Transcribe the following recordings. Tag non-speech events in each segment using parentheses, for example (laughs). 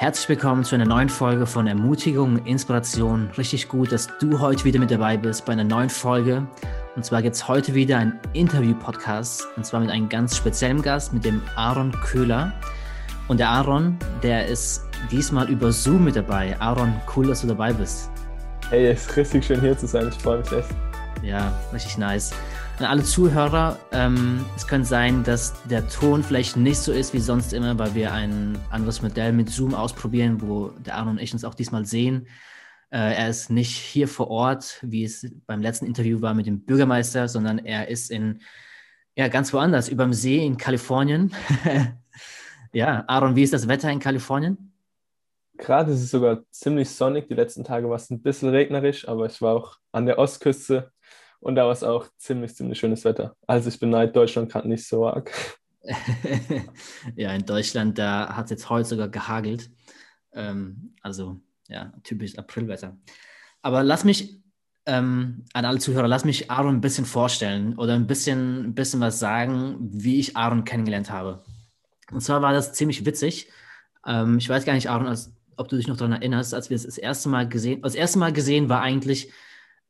Herzlich willkommen zu einer neuen Folge von Ermutigung, Inspiration. Richtig gut, dass du heute wieder mit dabei bist bei einer neuen Folge. Und zwar gibt es heute wieder einen Interview-Podcast und zwar mit einem ganz speziellen Gast, mit dem Aaron Köhler. Und der Aaron, der ist diesmal über Zoom mit dabei. Aaron, cool, dass du dabei bist. Hey, es ist richtig schön hier zu sein. Ich freue mich echt. Ja, richtig nice. An alle Zuhörer, ähm, es könnte sein, dass der Ton vielleicht nicht so ist wie sonst immer, weil wir ein anderes Modell mit Zoom ausprobieren, wo der Arno und ich uns auch diesmal sehen. Äh, er ist nicht hier vor Ort, wie es beim letzten Interview war mit dem Bürgermeister, sondern er ist in, ja, ganz woanders, über dem See in Kalifornien. (laughs) ja, Aaron, wie ist das Wetter in Kalifornien? Gerade ist es sogar ziemlich sonnig. Die letzten Tage war es ein bisschen regnerisch, aber ich war auch an der Ostküste und da war es auch ziemlich, ziemlich schönes Wetter. Also ich beneide Deutschland gerade nicht so arg. (laughs) ja, in Deutschland, da hat es jetzt heute sogar gehagelt. Ähm, also ja, typisch Aprilwetter. Aber lass mich ähm, an alle Zuhörer, lass mich Aaron ein bisschen vorstellen oder ein bisschen, ein bisschen was sagen, wie ich Aaron kennengelernt habe. Und zwar war das ziemlich witzig. Ähm, ich weiß gar nicht, Aaron, als, ob du dich noch daran erinnerst, als wir es das erste Mal gesehen, das erste Mal gesehen war eigentlich,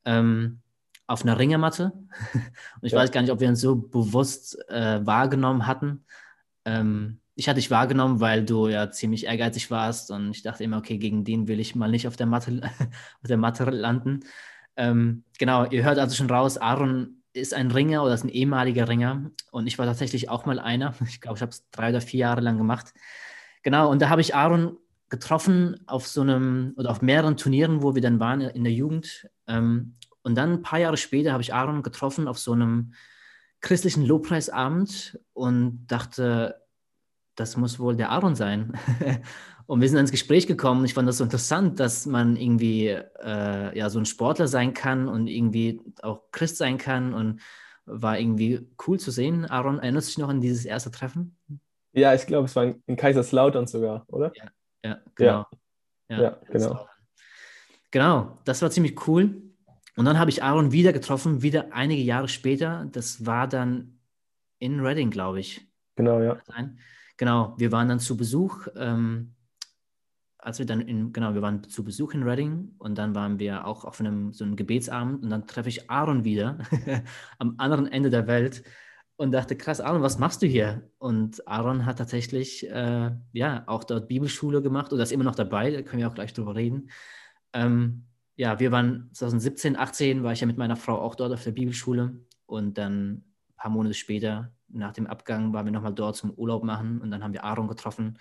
ähm, auf einer Ringematte. Und ich ja. weiß gar nicht, ob wir uns so bewusst äh, wahrgenommen hatten. Ähm, ich hatte dich wahrgenommen, weil du ja ziemlich ehrgeizig warst und ich dachte immer, okay, gegen den will ich mal nicht auf der Matte, (laughs) auf der Matte landen. Ähm, genau, ihr hört also schon raus, Aaron ist ein Ringer oder ist ein ehemaliger Ringer und ich war tatsächlich auch mal einer. (laughs) Ich glaube, ich habe es drei oder vier Jahre lang gemacht. Genau, und da habe ich Aaron getroffen auf so einem oder auf mehreren Turnieren, wo wir dann waren in der Jugend. Ähm, und dann ein paar Jahre später habe ich Aaron getroffen auf so einem christlichen Lobpreisabend und dachte, das muss wohl der Aaron sein. (laughs) und wir sind ins Gespräch gekommen. Ich fand das so interessant, dass man irgendwie äh, ja so ein Sportler sein kann und irgendwie auch Christ sein kann und war irgendwie cool zu sehen. Aaron, erinnerst du dich noch an dieses erste Treffen? Ja, ich glaube, es war in Kaiserslautern sogar, oder? Ja, ja genau. Ja, ja, ja genau. Genau, das war ziemlich cool. Und dann habe ich Aaron wieder getroffen, wieder einige Jahre später. Das war dann in Reading, glaube ich. Genau, ja. Genau, wir waren dann zu Besuch. Ähm, als wir dann in, genau, wir waren zu Besuch in Reading und dann waren wir auch auf einem so einem Gebetsabend und dann treffe ich Aaron wieder (laughs) am anderen Ende der Welt und dachte, krass, Aaron, was machst du hier? Und Aaron hat tatsächlich äh, ja auch dort Bibelschule gemacht oder ist immer noch dabei, da können wir auch gleich drüber reden. Ähm, ja, wir waren 2017, 18 war ich ja mit meiner Frau auch dort auf der Bibelschule und dann ein paar Monate später, nach dem Abgang, waren wir nochmal dort zum Urlaub machen und dann haben wir Aaron getroffen.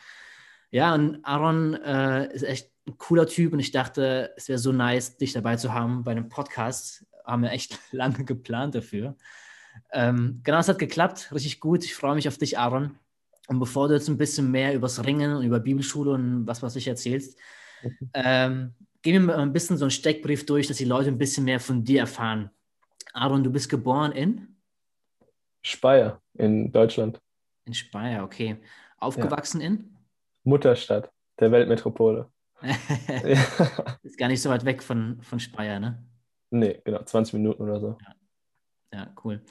Ja, und Aaron äh, ist echt ein cooler Typ und ich dachte, es wäre so nice, dich dabei zu haben bei einem Podcast. Haben wir echt (laughs) lange geplant dafür. Ähm, genau, es hat geklappt, richtig gut. Ich freue mich auf dich, Aaron. Und bevor du jetzt ein bisschen mehr übers Ringen und über Bibelschule und was, was ich erzählst, ähm, gehen wir mal ein bisschen so einen Steckbrief durch, dass die Leute ein bisschen mehr von dir erfahren. Aaron, du bist geboren in? Speyer in Deutschland. In Speyer, okay. Aufgewachsen ja. in? Mutterstadt der Weltmetropole. (laughs) (laughs) Ist gar nicht so weit weg von, von Speyer, ne? Nee, genau, 20 Minuten oder so. Ja, ja cool.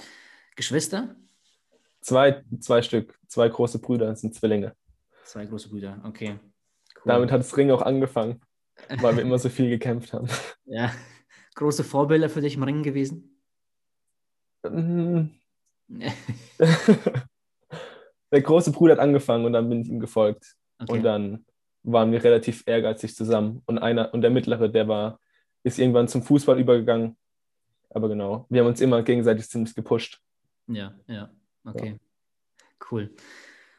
Geschwister? Zwei, zwei Stück, zwei große Brüder, das sind Zwillinge. Zwei große Brüder, okay. Cool. Damit hat das Ring auch angefangen weil wir immer so viel gekämpft haben. Ja, große Vorbilder für dich im Ringen gewesen? (laughs) Der große Bruder hat angefangen und dann bin ich ihm gefolgt. Okay. Und dann waren wir relativ ehrgeizig zusammen. Und einer, und der mittlere, der war, ist irgendwann zum Fußball übergegangen. Aber genau, wir haben uns immer gegenseitig ziemlich gepusht. Ja, ja, okay. Ja. Cool.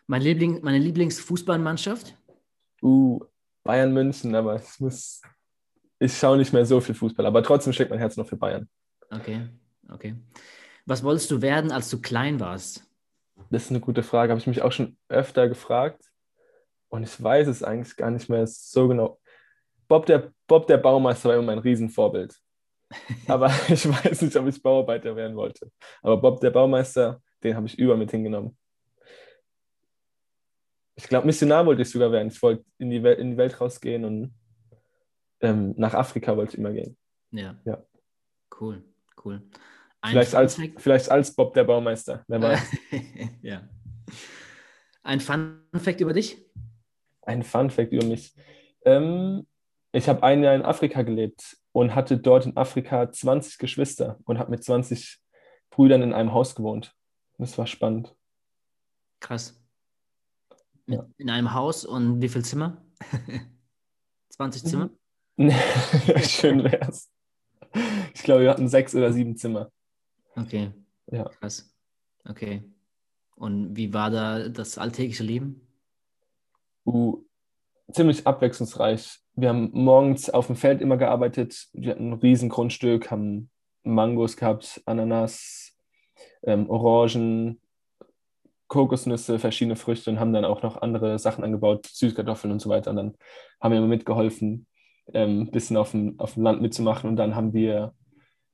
Mein Liebling, meine Lieblingsfußballmannschaft? Uh, Bayern München, aber es muss, ich schaue nicht mehr so viel Fußball, aber trotzdem schlägt mein Herz noch für Bayern. Okay, okay. Was wolltest du werden, als du klein warst? Das ist eine gute Frage, habe ich mich auch schon öfter gefragt und ich weiß es eigentlich gar nicht mehr so genau. Bob der, Bob der Baumeister war immer mein Riesenvorbild. (laughs) Aber ich weiß nicht, ob ich Bauarbeiter werden wollte. Aber Bob der Baumeister, den habe ich über mit hingenommen ich glaube, Missionar wollte ich sogar werden. Ich wollte in die Welt, in die Welt rausgehen und ähm, nach Afrika wollte ich immer gehen. Ja. ja. Cool, cool. vielleicht als, vielleicht als Bob der Baumeister, wer weiß. (laughs) ja. Ein Fun Fact über dich? Ein Fun Fact über mich. Ähm, ich habe ein Jahr in Afrika gelebt und hatte dort in Afrika 20 Geschwister und habe mit 20 Brüdern in einem Haus gewohnt. Das war spannend. Krass. Ja. In einem Haus und wie viel Zimmer? (laughs) 20 Zimmer? (laughs) Schön wär's. Ich glaube, wir hatten sechs oder sieben Zimmer. Okay. Ja. Krass. Okay. Und wie war da das alltägliche Leben? Uh, ziemlich abwechslungsreich. Wir haben morgens auf dem Feld immer gearbeitet. Wir hatten ein riesen Grundstück, haben Mangos gehabt, Ananas, ähm, Orangen, Kokosnüsse, verschiedene Früchte und haben dann auch noch andere Sachen angebaut, Süßkartoffeln und so weiter. Und dann haben wir immer mitgeholfen, ähm, ein bisschen auf dem, auf dem Land mitzumachen. Und dann haben wir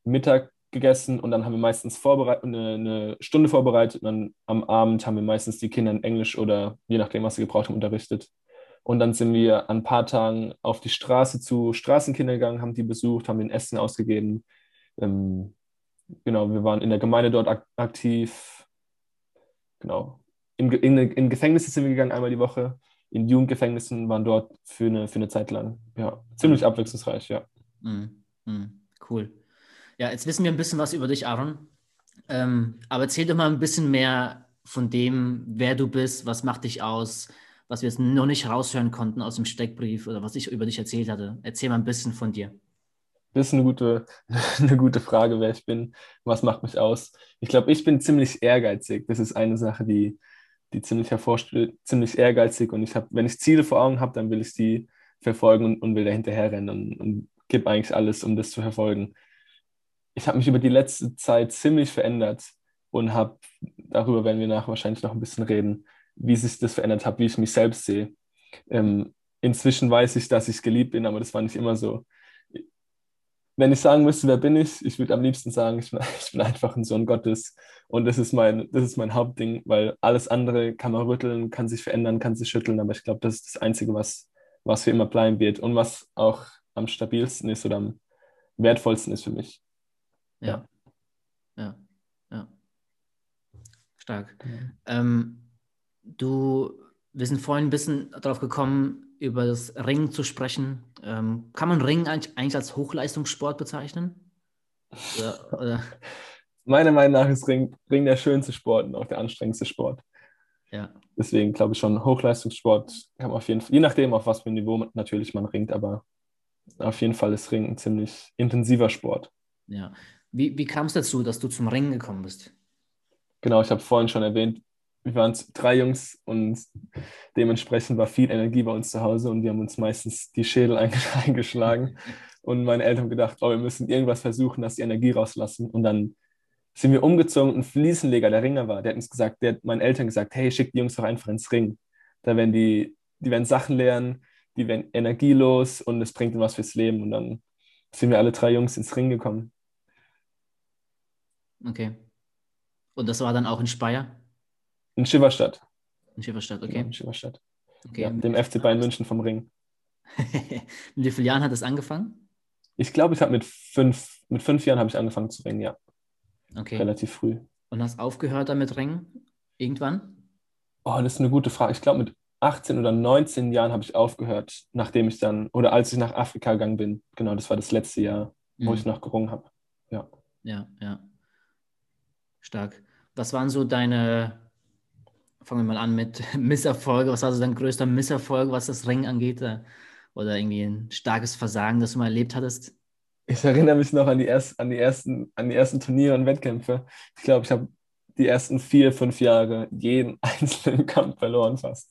Mittag gegessen und dann haben wir meistens vorbereit eine, eine, Stunde vorbereitet und dann am Abend haben wir meistens die Kinder in Englisch oder je nachdem, was sie gebraucht haben, unterrichtet. Und dann sind wir an ein paar Tagen auf die Straße zu Straßenkindern gegangen, haben die besucht, haben ihnen Essen ausgegeben. Ähm, genau, wir waren in der Gemeinde dort ak aktiv. Genau. In, in, in Gefängnisse sind wir gegangen einmal die Woche. In Jugendgefängnissen waren dort für eine, für eine Zeit lang. Ja, ziemlich abwechslungsreich, ja. Mm, mm, cool. Ja, jetzt wissen wir ein bisschen was über dich, Aaron. Ähm, aber erzähl doch mal ein bisschen mehr von dem, wer du bist, was macht dich aus, was wir jetzt noch nicht raushören konnten aus dem Steckbrief oder was ich über dich erzählt hatte. Erzähl mal ein bisschen von dir. Das ist eine gute, (laughs) eine gute Frage, wer ich bin. Was macht mich aus? Ich glaube, ich bin ziemlich ehrgeizig. Das ist eine Sache, die, die ziemlich hervorstellt. Ziemlich ehrgeizig. Und ich habe, wenn ich Ziele vor Augen habe, dann will ich die verfolgen und, und will da hinterher rennen und, und gebe eigentlich alles, um das zu verfolgen ich habe mich über die letzte Zeit ziemlich verändert und habe, darüber werden wir nachher wahrscheinlich noch ein bisschen reden, wie sich das verändert hat, wie ich mich selbst sehe. Ähm, inzwischen weiß ich, dass ich geliebt bin, aber das war nicht immer so. Wenn ich sagen müsste, wer bin ich, ich würde am liebsten sagen, ich bin, (laughs) ich bin einfach ein Sohn Gottes. Und das ist, mein, das ist mein Hauptding, weil alles andere kann man rütteln, kann sich verändern, kann sich schütteln, aber ich glaube, das ist das Einzige, was, was für immer bleiben wird und was auch am stabilsten ist oder am wertvollsten ist für mich. Ja. Ja. Ja. Stark. Mhm. Ähm, du, wir sind vorhin ein bisschen darauf gekommen, über das Ringen zu sprechen. Ähm, kann man Ringen eigentlich, eigentlich als Hochleistungssport bezeichnen? Oder, oder? (laughs) Meiner Meinung nach ist Ring, Ring der schönste Sport und auch der anstrengendste Sport. Ja. Deswegen glaube ich schon, Hochleistungssport kann man auf jeden Fall, je nachdem, auf was für ein Niveau natürlich man ringt, aber auf jeden Fall ist Ring ein ziemlich intensiver Sport. Ja. Wie, wie kam es dazu, dass du zum Ringen gekommen bist? Genau, ich habe vorhin schon erwähnt, wir waren drei Jungs und dementsprechend war viel Energie bei uns zu Hause und wir haben uns meistens die Schädel (laughs) eingeschlagen. Und meine Eltern haben gedacht, oh, wir müssen irgendwas versuchen, dass die Energie rauslassen. Und dann sind wir umgezogen und Fliesenleger, der Ringer war, der hat uns gesagt, der hat meinen Eltern gesagt, hey, schick die Jungs doch einfach ins Ring. Da werden die, die werden Sachen lernen, die werden energielos und es bringt ihnen was fürs Leben. Und dann sind wir alle drei Jungs ins Ring gekommen. Okay. Und das war dann auch in Speyer? In Schifferstadt. In Schifferstadt, okay. Ja, in Schifferstadt. Okay. Ja, dem FC Bayern München vom Ring. (laughs) mit wie vielen Jahren hat das angefangen? Ich glaube, ich habe mit fünf, mit fünf Jahren habe ich angefangen zu ringen, ja. Okay. Relativ früh. Und hast aufgehört damit Ringen? Irgendwann? Oh, das ist eine gute Frage. Ich glaube, mit 18 oder 19 Jahren habe ich aufgehört, nachdem ich dann, oder als ich nach Afrika gegangen bin. Genau, das war das letzte Jahr, wo mhm. ich noch gerungen habe. Ja. Ja, ja. Stark. Was waren so deine, fangen wir mal an mit (laughs) Misserfolge, was war so dein größter Misserfolg, was das Ring angeht? Äh, oder irgendwie ein starkes Versagen, das du mal erlebt hattest? Ich erinnere mich noch an die, erst, an die, ersten, an die ersten Turniere und Wettkämpfe. Ich glaube, ich habe die ersten vier, fünf Jahre jeden (laughs) einzelnen Kampf verloren fast.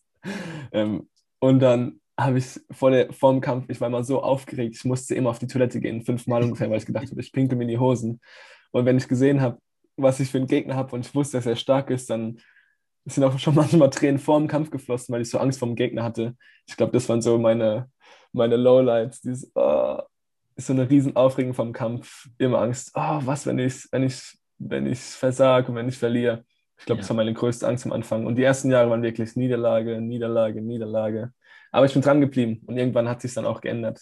Ähm, und dann habe ich vor, der, vor dem Kampf, ich war immer so aufgeregt, ich musste immer auf die Toilette gehen, fünfmal ungefähr, weil ich gedacht habe, ich pinkel mir in die Hosen. Und wenn ich gesehen habe, was ich für einen Gegner habe und ich wusste, dass er stark ist, dann sind auch schon (laughs) manchmal Tränen vor dem Kampf geflossen, weil ich so Angst vor dem Gegner hatte. Ich glaube, das waren so meine, meine Lowlights. Dieses, oh, so eine riesen Aufregung vom Kampf, immer Angst, oh, was, wenn ich, wenn ich, wenn ich versage und wenn ich verliere. Ich glaube, ja. das war meine größte Angst am Anfang. Und die ersten Jahre waren wirklich Niederlage, Niederlage, Niederlage. Aber ich bin dran geblieben und irgendwann hat sich dann auch geändert.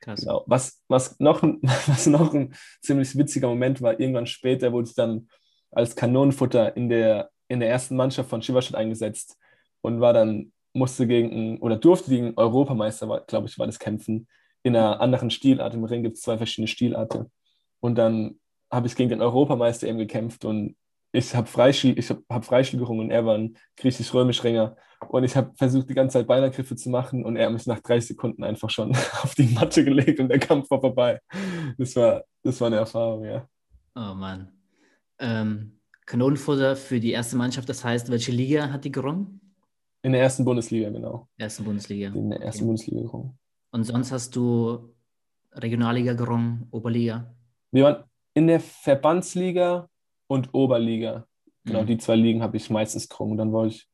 Krass. Genau. Was, was, noch, (laughs) was noch ein ziemlich witziger Moment war, irgendwann später wurde ich dann als Kanonenfutter in der, in der ersten Mannschaft von Schieberstadt eingesetzt und war dann musste gegen, oder durfte gegen Europameister, glaube ich, war das kämpfen, in einer anderen Stilart. Im Ring gibt es zwei verschiedene Stilarten. Und dann habe ich gegen den Europameister eben gekämpft und ich habe Freistil, hab, hab Freistil und er war ein griechisch-römisch-Ringer. Und ich habe versucht, die ganze Zeit Beinergriffe zu machen und er hat mich nach drei Sekunden einfach schon (laughs) auf die Matte gelegt und der Kampf war vorbei. Das war, das war eine Erfahrung, ja. Oh Mann. Ähm, Kanonenfutter für die erste Mannschaft, das heißt, welche Liga hat die gerungen? In der ersten Bundesliga, genau. Ersten Bundesliga. In der ersten okay. Bundesliga gerungen. Und sonst hast du Regionalliga gerungen, Oberliga? Wir waren in der Verbandsliga und Oberliga. Genau, mhm. die zwei Ligen habe ich meistens gerungen. Dann war ich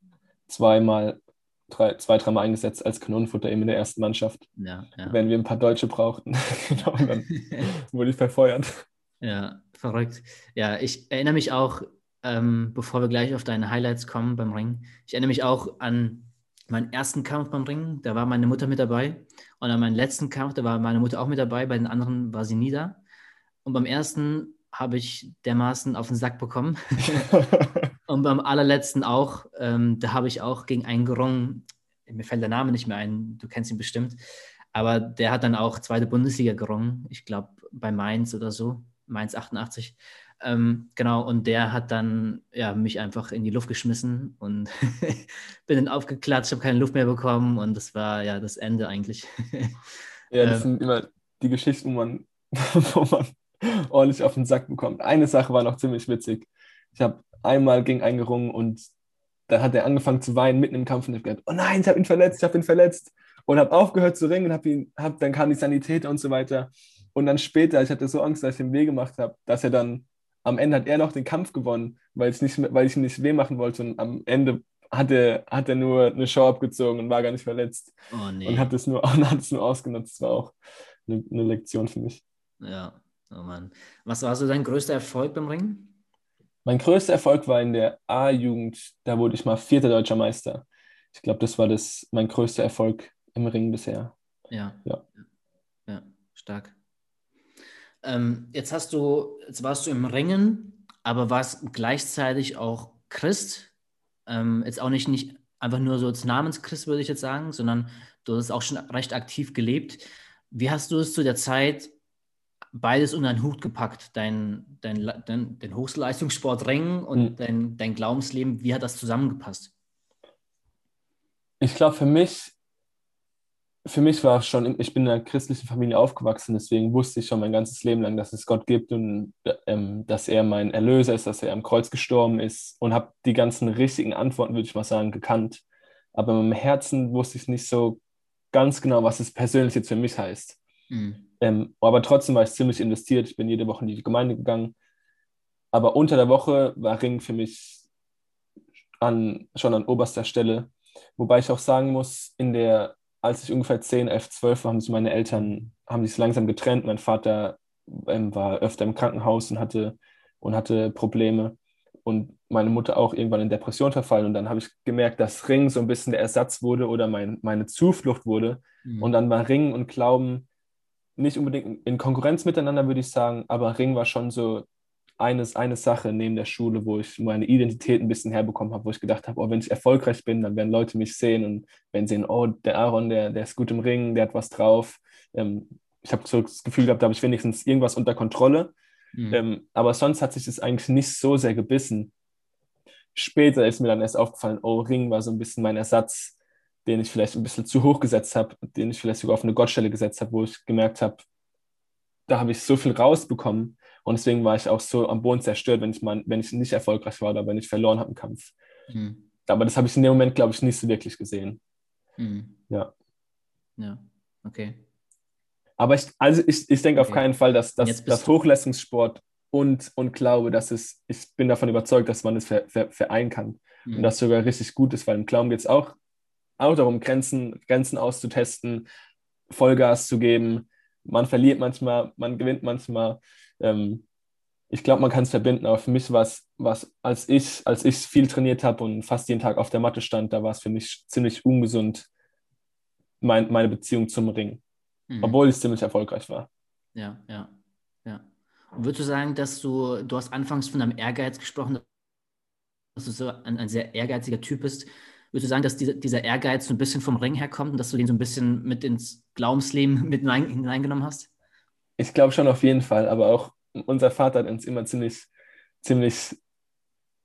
zweimal, drei, zwei, dreimal eingesetzt als Kanonenfutter eben in der ersten Mannschaft. Ja, ja. Wenn wir ein paar Deutsche brauchten. (laughs) genau, dann (laughs) wurde ich verfeuert. Ja, verrückt. Ja, ich erinnere mich auch, ähm, bevor wir gleich auf deine Highlights kommen beim Ring, ich erinnere mich auch an meinen ersten Kampf beim Ring, da war meine Mutter mit dabei. Und an meinem letzten Kampf, da war meine Mutter auch mit dabei, bei den anderen war sie nie da. Und beim ersten habe ich dermaßen auf den Sack bekommen. (laughs) (laughs) und beim allerletzten auch, ähm, da habe ich auch gegen einen gerungen, mir fällt der Name nicht mehr ein, du kennst ihn bestimmt, aber der hat dann auch zweite Bundesliga gerungen, ich glaube bei Mainz oder so, Mainz 88. Ähm, genau, und der hat dann ja, mich einfach in die Luft geschmissen und (laughs) bin dann aufgeklatscht, habe keine Luft mehr bekommen und das war ja das Ende eigentlich. ja, das (laughs) ähm, sind immer die Geschichten, wo man, (laughs) wo man ordentlich auf den Sack bekommt. Eine Sache war noch ziemlich witzig. Ich habe einmal gegen einen gerungen und dann hat er angefangen zu weinen mitten im Kampf und ich habe gedacht, oh nein, ich habe ihn verletzt, ich habe ihn verletzt. Und habe aufgehört zu ringen und habe ihn, hab, dann kam die Sanität und so weiter. Und dann später, ich hatte so Angst, dass ich ihm weh gemacht habe, dass er dann, am Ende hat er noch den Kampf gewonnen, weil ich, nicht, weil ich ihm nicht weh machen wollte. Und am Ende hat er, hat er nur eine Show abgezogen und war gar nicht verletzt. Oh, nee. Und hat es nur, (laughs) hat es nur ausgenutzt. Das war auch eine, eine Lektion für mich. Ja, Oh Mann. Was war so dein größter Erfolg beim Ringen? Mein größter Erfolg war in der A-Jugend. Da wurde ich mal vierter deutscher Meister. Ich glaube, das war das, mein größter Erfolg im Ring bisher. Ja. Ja, ja stark. Ähm, jetzt hast du, jetzt warst du im Ringen, aber warst gleichzeitig auch Christ. Ähm, jetzt auch nicht, nicht einfach nur so als Namenschrist, würde ich jetzt sagen, sondern du hast auch schon recht aktiv gelebt. Wie hast du es zu der Zeit beides unter einen Hut gepackt, dein, dein, dein, dein Hochleistungssport Ringen und mhm. dein, dein Glaubensleben. Wie hat das zusammengepasst? Ich glaube, für mich, für mich war schon, ich bin in einer christlichen Familie aufgewachsen, deswegen wusste ich schon mein ganzes Leben lang, dass es Gott gibt und ähm, dass er mein Erlöser ist, dass er am Kreuz gestorben ist und habe die ganzen richtigen Antworten, würde ich mal sagen, gekannt. Aber in meinem Herzen wusste ich nicht so ganz genau, was es persönlich jetzt für mich heißt. Mhm. Ähm, aber trotzdem war ich ziemlich investiert. Ich bin jede Woche in die Gemeinde gegangen. Aber unter der Woche war Ring für mich an, schon an oberster Stelle. Wobei ich auch sagen muss, in der, als ich ungefähr 10, 11, 12 war, haben sich meine Eltern haben sich langsam getrennt. Mein Vater ähm, war öfter im Krankenhaus und hatte, und hatte Probleme. Und meine Mutter auch irgendwann in Depression verfallen. Und dann habe ich gemerkt, dass Ring so ein bisschen der Ersatz wurde oder mein, meine Zuflucht wurde. Mhm. Und dann war Ring und Glauben nicht unbedingt in Konkurrenz miteinander, würde ich sagen, aber Ring war schon so eines, eine Sache neben der Schule, wo ich meine Identität ein bisschen herbekommen habe, wo ich gedacht habe, oh, wenn ich erfolgreich bin, dann werden Leute mich sehen und wenn sehen, oh, der Aaron, der, der ist gut im Ring, der hat was drauf. Ähm, ich habe so das Gefühl gehabt, da habe ich wenigstens irgendwas unter Kontrolle. Mhm. Ähm, aber sonst hat sich das eigentlich nicht so sehr gebissen. Später ist mir dann erst aufgefallen, oh, Ring war so ein bisschen mein Ersatz den ich vielleicht ein bisschen zu hoch gesetzt habe, den ich vielleicht sogar auf eine Gottstelle gesetzt habe, wo ich gemerkt habe, da habe ich so viel rausbekommen und deswegen war ich auch so am Boden zerstört, wenn ich, mal, wenn ich nicht erfolgreich war oder wenn ich verloren habe im Kampf. Mhm. Aber das habe ich in dem Moment, glaube ich, nicht so wirklich gesehen. Mhm. Ja. Ja, okay. Aber ich, also ich, ich denke okay. auf keinen Fall, dass, dass, dass Hochleistungssport und, und glaube, dass es, ich bin davon überzeugt, dass man es ver, ver, vereinen kann. Mhm. Und das sogar richtig gut ist, weil im Glauben geht es auch auch darum, Grenzen, Grenzen auszutesten, Vollgas zu geben. Man verliert manchmal, man gewinnt manchmal. Ähm, ich glaube, man kann es verbinden, aber für mich war es, als ich, als ich viel trainiert habe und fast jeden Tag auf der Matte stand, da war es für mich ziemlich ungesund, mein, meine Beziehung zum Ring. Mhm. Obwohl ich ziemlich erfolgreich war. Ja, ja, ja. Und würdest du sagen, dass du, du hast anfangs von deinem Ehrgeiz gesprochen, dass du so ein, ein sehr ehrgeiziger Typ bist. Würdest du sagen, dass dieser, dieser Ehrgeiz so ein bisschen vom Ring herkommt und dass du den so ein bisschen mit ins Glaubensleben (laughs) mit hineingenommen hast? Ich glaube schon auf jeden Fall, aber auch unser Vater hat uns immer ziemlich, ziemlich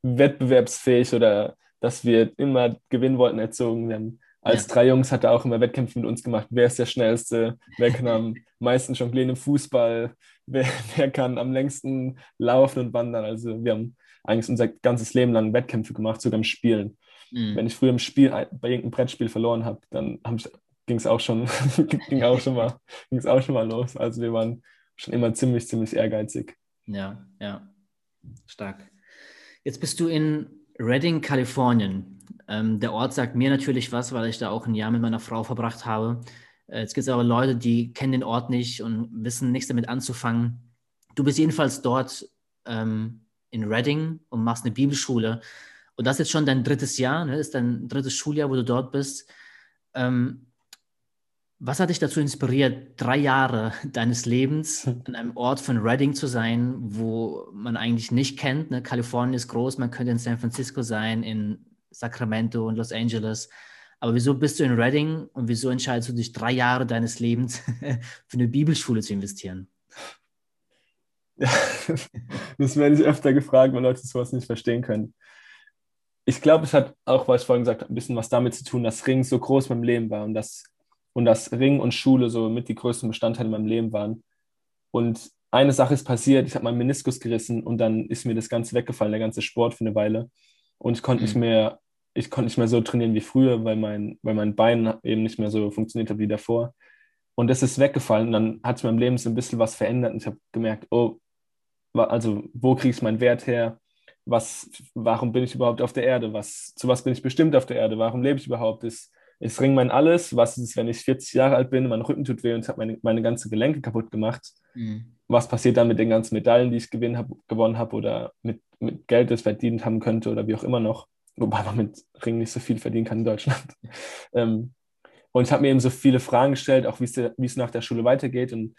wettbewerbsfähig oder dass wir immer gewinnen wollten erzogen. Wir haben als ja. drei Jungs hat er auch immer Wettkämpfe mit uns gemacht. Wer ist der Schnellste? Wer kann am (laughs) meisten jonglieren im Fußball? Wer, wer kann am längsten laufen und wandern? Also wir haben eigentlich unser ganzes Leben lang Wettkämpfe gemacht, sogar im Spielen. Mhm. Wenn ich früher im Spiel bei irgendeinem Brettspiel verloren habe, dann hab ging es auch schon, (laughs) ging auch schon mal, ging es auch schon mal los. Also wir waren schon immer ziemlich, ziemlich ehrgeizig. Ja, ja, stark. Jetzt bist du in Redding, Kalifornien. Ähm, der Ort sagt mir natürlich was, weil ich da auch ein Jahr mit meiner Frau verbracht habe. Äh, jetzt gibt es aber Leute, die kennen den Ort nicht und wissen nichts damit anzufangen. Du bist jedenfalls dort ähm, in Reading und machst eine Bibelschule. Und das ist jetzt schon dein drittes Jahr, ne? ist dein drittes Schuljahr, wo du dort bist. Ähm, was hat dich dazu inspiriert, drei Jahre deines Lebens an einem Ort von Reading zu sein, wo man eigentlich nicht kennt? Ne? Kalifornien ist groß, man könnte in San Francisco sein, in Sacramento und Los Angeles. Aber wieso bist du in Reading und wieso entscheidest du dich, drei Jahre deines Lebens (laughs) für eine Bibelschule zu investieren? Ja, (laughs) das werde ich öfter gefragt, weil Leute sowas nicht verstehen können. Ich glaube, es hat auch, was ich vorhin gesagt habe, ein bisschen was damit zu tun, dass Ring so groß in meinem Leben war und dass, und dass Ring und Schule so mit die größten Bestandteile in meinem Leben waren. Und eine Sache ist passiert, ich habe meinen Meniskus gerissen und dann ist mir das Ganze weggefallen, der ganze Sport für eine Weile. Und ich konnte mhm. nicht mehr, ich konnte nicht mehr so trainieren wie früher, weil mein, weil mein Bein eben nicht mehr so funktioniert hat wie davor. Und das ist weggefallen. Und dann hat es in meinem Leben so ein bisschen was verändert. Und ich habe gemerkt, oh, also wo kriege ich meinen Wert her? Was, warum bin ich überhaupt auf der Erde? Was, zu was bin ich bestimmt auf der Erde? Warum lebe ich überhaupt? Ist, ist Ring mein Alles? Was ist, wenn ich 40 Jahre alt bin, mein Rücken tut weh und ich habe meine, meine ganze Gelenke kaputt gemacht? Mhm. Was passiert dann mit den ganzen Medaillen, die ich hab, gewonnen habe oder mit, mit Geld, das ich verdient haben könnte oder wie auch immer noch? Wobei man mit Ring nicht so viel verdienen kann in Deutschland. (laughs) ähm, und ich habe mir eben so viele Fragen gestellt, auch wie es nach der Schule weitergeht. Und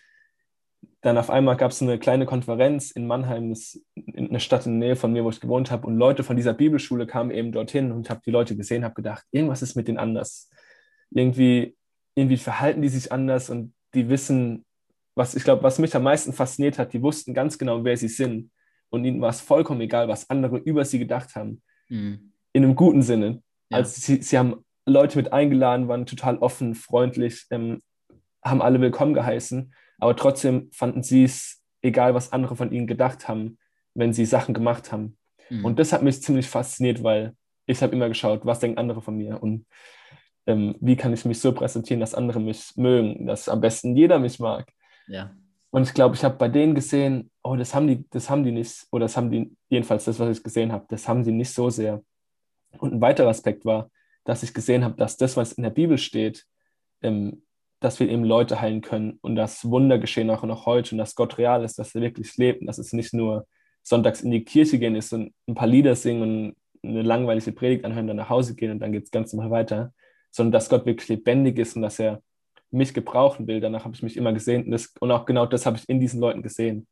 dann auf einmal gab es eine kleine Konferenz in Mannheim, das in einer Stadt in der Nähe von mir, wo ich gewohnt habe. Und Leute von dieser Bibelschule kamen eben dorthin und habe die Leute gesehen, habe gedacht, irgendwas ist mit denen anders. Irgendwie, irgendwie verhalten die sich anders und die wissen, was ich glaube, was mich am meisten fasziniert hat, die wussten ganz genau, wer sie sind. Und ihnen war es vollkommen egal, was andere über sie gedacht haben. Mhm. In einem guten Sinne. Ja. Also sie, sie haben Leute mit eingeladen, waren total offen, freundlich, ähm, haben alle willkommen geheißen aber trotzdem fanden sie es egal, was andere von ihnen gedacht haben, wenn sie Sachen gemacht haben. Mhm. Und das hat mich ziemlich fasziniert, weil ich habe immer geschaut, was denken andere von mir und ähm, wie kann ich mich so präsentieren, dass andere mich mögen, dass am besten jeder mich mag. Ja. Und ich glaube, ich habe bei denen gesehen, oh, das haben die, das haben die nicht, oder das haben die, jedenfalls das, was ich gesehen habe, das haben die nicht so sehr. Und ein weiterer Aspekt war, dass ich gesehen habe, dass das, was in der Bibel steht, ähm, dass wir eben Leute heilen können und dass Wunder geschehen auch noch heute und dass Gott real ist, dass er wirklich lebt und dass es nicht nur sonntags in die Kirche gehen ist und ein paar Lieder singen und eine langweilige Predigt anhören, dann nach Hause gehen und dann geht es ganz normal weiter, sondern dass Gott wirklich lebendig ist und dass er mich gebrauchen will. Danach habe ich mich immer gesehen und, das, und auch genau das habe ich in diesen Leuten gesehen.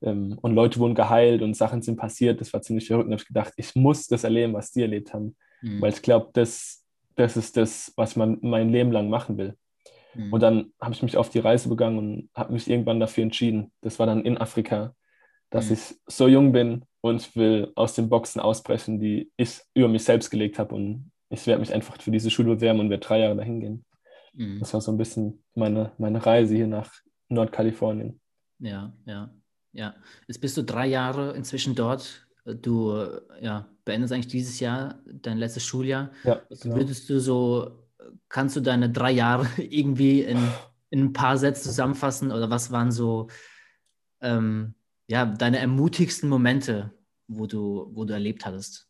Ähm, und Leute wurden geheilt und Sachen sind passiert. Das war ziemlich verrückt. Und habe ich gedacht, ich muss das erleben, was die erlebt haben. Mhm. Weil ich glaube, das, das ist das, was man mein Leben lang machen will. Mhm. Und dann habe ich mich auf die Reise begangen und habe mich irgendwann dafür entschieden. Das war dann in Afrika, dass mhm. ich so jung bin und will aus den Boxen ausbrechen, die ich über mich selbst gelegt habe. Und ich werde mich einfach für diese Schule bewerben und werde drei Jahre dahin gehen. Mhm. Das war so ein bisschen meine, meine Reise hier nach Nordkalifornien. Ja, ja, ja. Jetzt bist du drei Jahre inzwischen dort. Du ja, beendest eigentlich dieses Jahr dein letztes Schuljahr. Ja, genau. Würdest du so kannst du deine drei Jahre (laughs) irgendwie in, in ein paar Sätzen zusammenfassen? Oder was waren so ähm, ja, deine ermutigsten Momente, wo du, wo du erlebt hattest?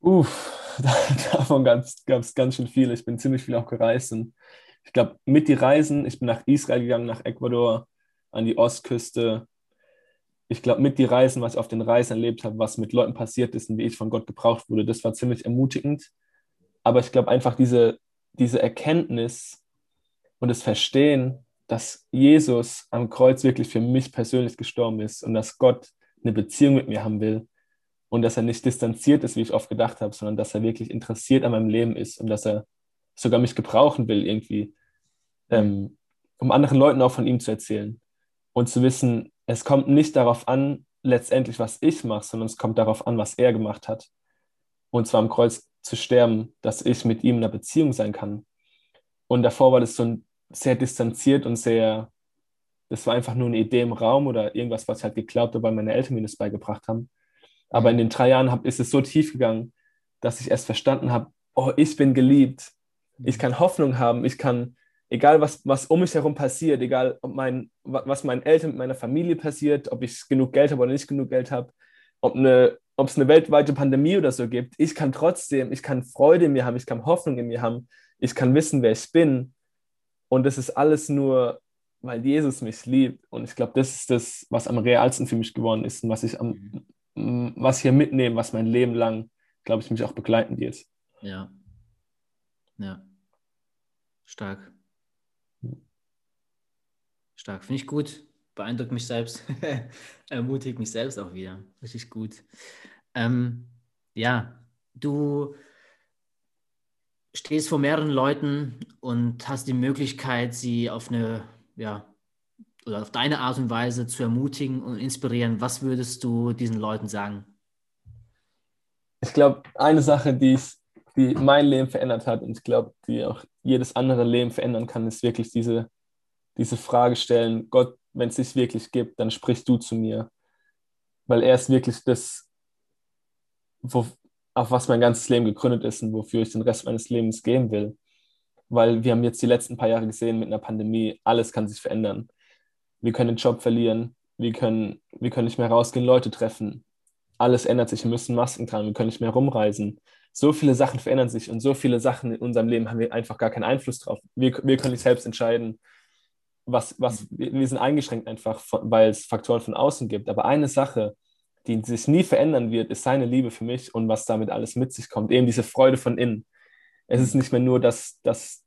Uff, (laughs) davon gab es ganz schön viel. Ich bin ziemlich viel auch gereist. Und ich glaube, mit die Reisen, ich bin nach Israel gegangen, nach Ecuador, an die Ostküste. Ich glaube, mit die Reisen, was ich auf den Reisen erlebt habe, was mit Leuten passiert ist und wie ich von Gott gebraucht wurde, das war ziemlich ermutigend. Aber ich glaube einfach diese, diese Erkenntnis und das Verstehen, dass Jesus am Kreuz wirklich für mich persönlich gestorben ist und dass Gott eine Beziehung mit mir haben will und dass er nicht distanziert ist, wie ich oft gedacht habe, sondern dass er wirklich interessiert an meinem Leben ist und dass er sogar mich gebrauchen will irgendwie, ähm, um anderen Leuten auch von ihm zu erzählen und zu wissen, es kommt nicht darauf an, letztendlich, was ich mache, sondern es kommt darauf an, was er gemacht hat. Und zwar am Kreuz zu sterben, dass ich mit ihm in einer Beziehung sein kann. Und davor war das so ein sehr distanziert und sehr, das war einfach nur eine Idee im Raum oder irgendwas, was ich halt geglaubt habe, weil meine Eltern mir das beigebracht haben. Aber in den drei Jahren hab, ist es so tief gegangen, dass ich erst verstanden habe, oh, ich bin geliebt. Ich kann Hoffnung haben. Ich kann, egal was, was um mich herum passiert, egal ob mein, was meinen Eltern mit meiner Familie passiert, ob ich genug Geld habe oder nicht genug Geld habe, ob, eine, ob es eine weltweite Pandemie oder so gibt, ich kann trotzdem, ich kann Freude in mir haben, ich kann Hoffnung in mir haben, ich kann wissen, wer ich bin. Und das ist alles nur, weil Jesus mich liebt. Und ich glaube, das ist das, was am realsten für mich geworden ist und was ich am, mhm. was hier mitnehme, was mein Leben lang, glaube ich, mich auch begleiten wird. Ja. Ja. Stark. Stark. Finde ich gut. Beeindruckt mich selbst. (laughs) Ermutigt mich selbst auch wieder. Richtig gut. Ähm, ja, du stehst vor mehreren Leuten und hast die Möglichkeit, sie auf eine, ja, oder auf deine Art und Weise zu ermutigen und inspirieren. Was würdest du diesen Leuten sagen? Ich glaube, eine Sache, die, die mein Leben verändert hat und ich glaube, die auch jedes andere Leben verändern kann, ist wirklich diese, diese Frage stellen, Gott, wenn es dich wirklich gibt, dann sprichst du zu mir. Weil er ist wirklich das, wo, auf was mein ganzes Leben gegründet ist und wofür ich den Rest meines Lebens gehen will. Weil wir haben jetzt die letzten paar Jahre gesehen mit einer Pandemie, alles kann sich verändern. Wir können den Job verlieren, wir können, wir können nicht mehr rausgehen, Leute treffen. Alles ändert sich, wir müssen Masken tragen, wir können nicht mehr rumreisen. So viele Sachen verändern sich und so viele Sachen in unserem Leben haben wir einfach gar keinen Einfluss drauf. Wir, wir können nicht selbst entscheiden, was, was, wir sind eingeschränkt einfach, weil es Faktoren von außen gibt. Aber eine Sache, die sich nie verändern wird, ist seine Liebe für mich und was damit alles mit sich kommt. Eben diese Freude von innen. Es ist nicht mehr nur, dass, dass,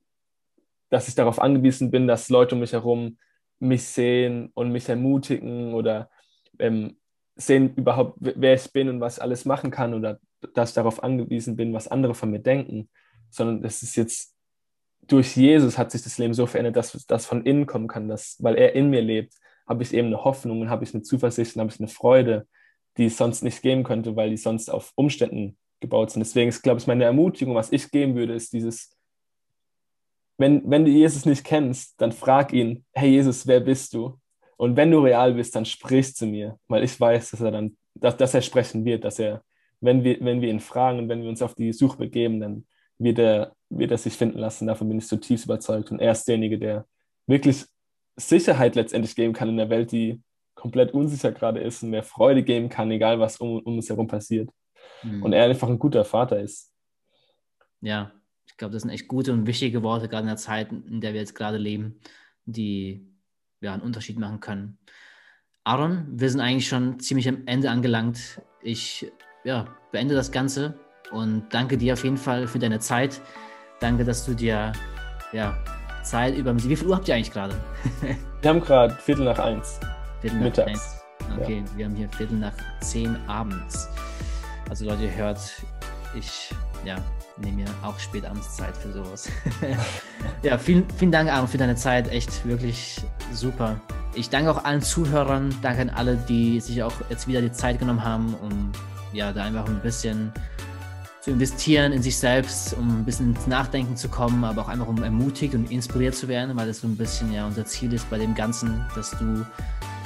dass ich darauf angewiesen bin, dass Leute um mich herum mich sehen und mich ermutigen oder ähm, sehen überhaupt, wer ich bin und was ich alles machen kann oder dass ich darauf angewiesen bin, was andere von mir denken, sondern es ist jetzt durch Jesus hat sich das Leben so verändert, dass das von innen kommen kann, dass, weil er in mir lebt, habe ich eben eine Hoffnung und habe ich eine Zuversicht und habe ich eine Freude, die es sonst nicht geben könnte, weil die sonst auf Umständen gebaut sind. Deswegen ist, glaube ich, meine Ermutigung, was ich geben würde, ist dieses, wenn, wenn du Jesus nicht kennst, dann frag ihn, hey Jesus, wer bist du? Und wenn du real bist, dann sprich zu mir, weil ich weiß, dass er dann, dass, dass er sprechen wird, dass er, wenn wir, wenn wir ihn fragen und wenn wir uns auf die Suche begeben, dann wird er, wird er sich finden lassen. Davon bin ich zutiefst überzeugt. Und er ist derjenige, der wirklich Sicherheit letztendlich geben kann in der Welt, die komplett unsicher gerade ist und mehr Freude geben kann, egal was um, um uns herum passiert. Mhm. Und er einfach ein guter Vater ist. Ja, ich glaube, das sind echt gute und wichtige Worte, gerade in der Zeit, in der wir jetzt gerade leben, die ja, einen Unterschied machen können. Aaron, wir sind eigentlich schon ziemlich am Ende angelangt. Ich ja, beende das Ganze und danke dir auf jeden Fall für deine Zeit. Danke, dass du dir ja, Zeit über. Wie viel Uhr habt ihr eigentlich gerade? (laughs) wir haben gerade Viertel nach eins. Viertel nach Mittags. eins. Okay, ja. wir haben hier Viertel nach zehn abends. Also Leute, ihr hört, ich ja, nehme mir auch spät abends Zeit für sowas. (laughs) ja, vielen, vielen Dank, Aaron, für deine Zeit. Echt wirklich super. Ich danke auch allen Zuhörern, danke an alle, die sich auch jetzt wieder die Zeit genommen haben, um ja, da einfach ein bisschen zu investieren in sich selbst, um ein bisschen ins Nachdenken zu kommen, aber auch einfach um ermutigt und inspiriert zu werden, weil das so ein bisschen ja unser Ziel ist bei dem Ganzen, dass du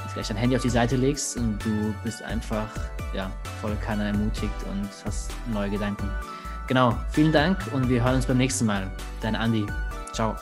vielleicht dein Handy auf die Seite legst und du bist einfach ja, voll keiner ermutigt und hast neue Gedanken. Genau, vielen Dank und wir hören uns beim nächsten Mal. Dein Andi. Ciao.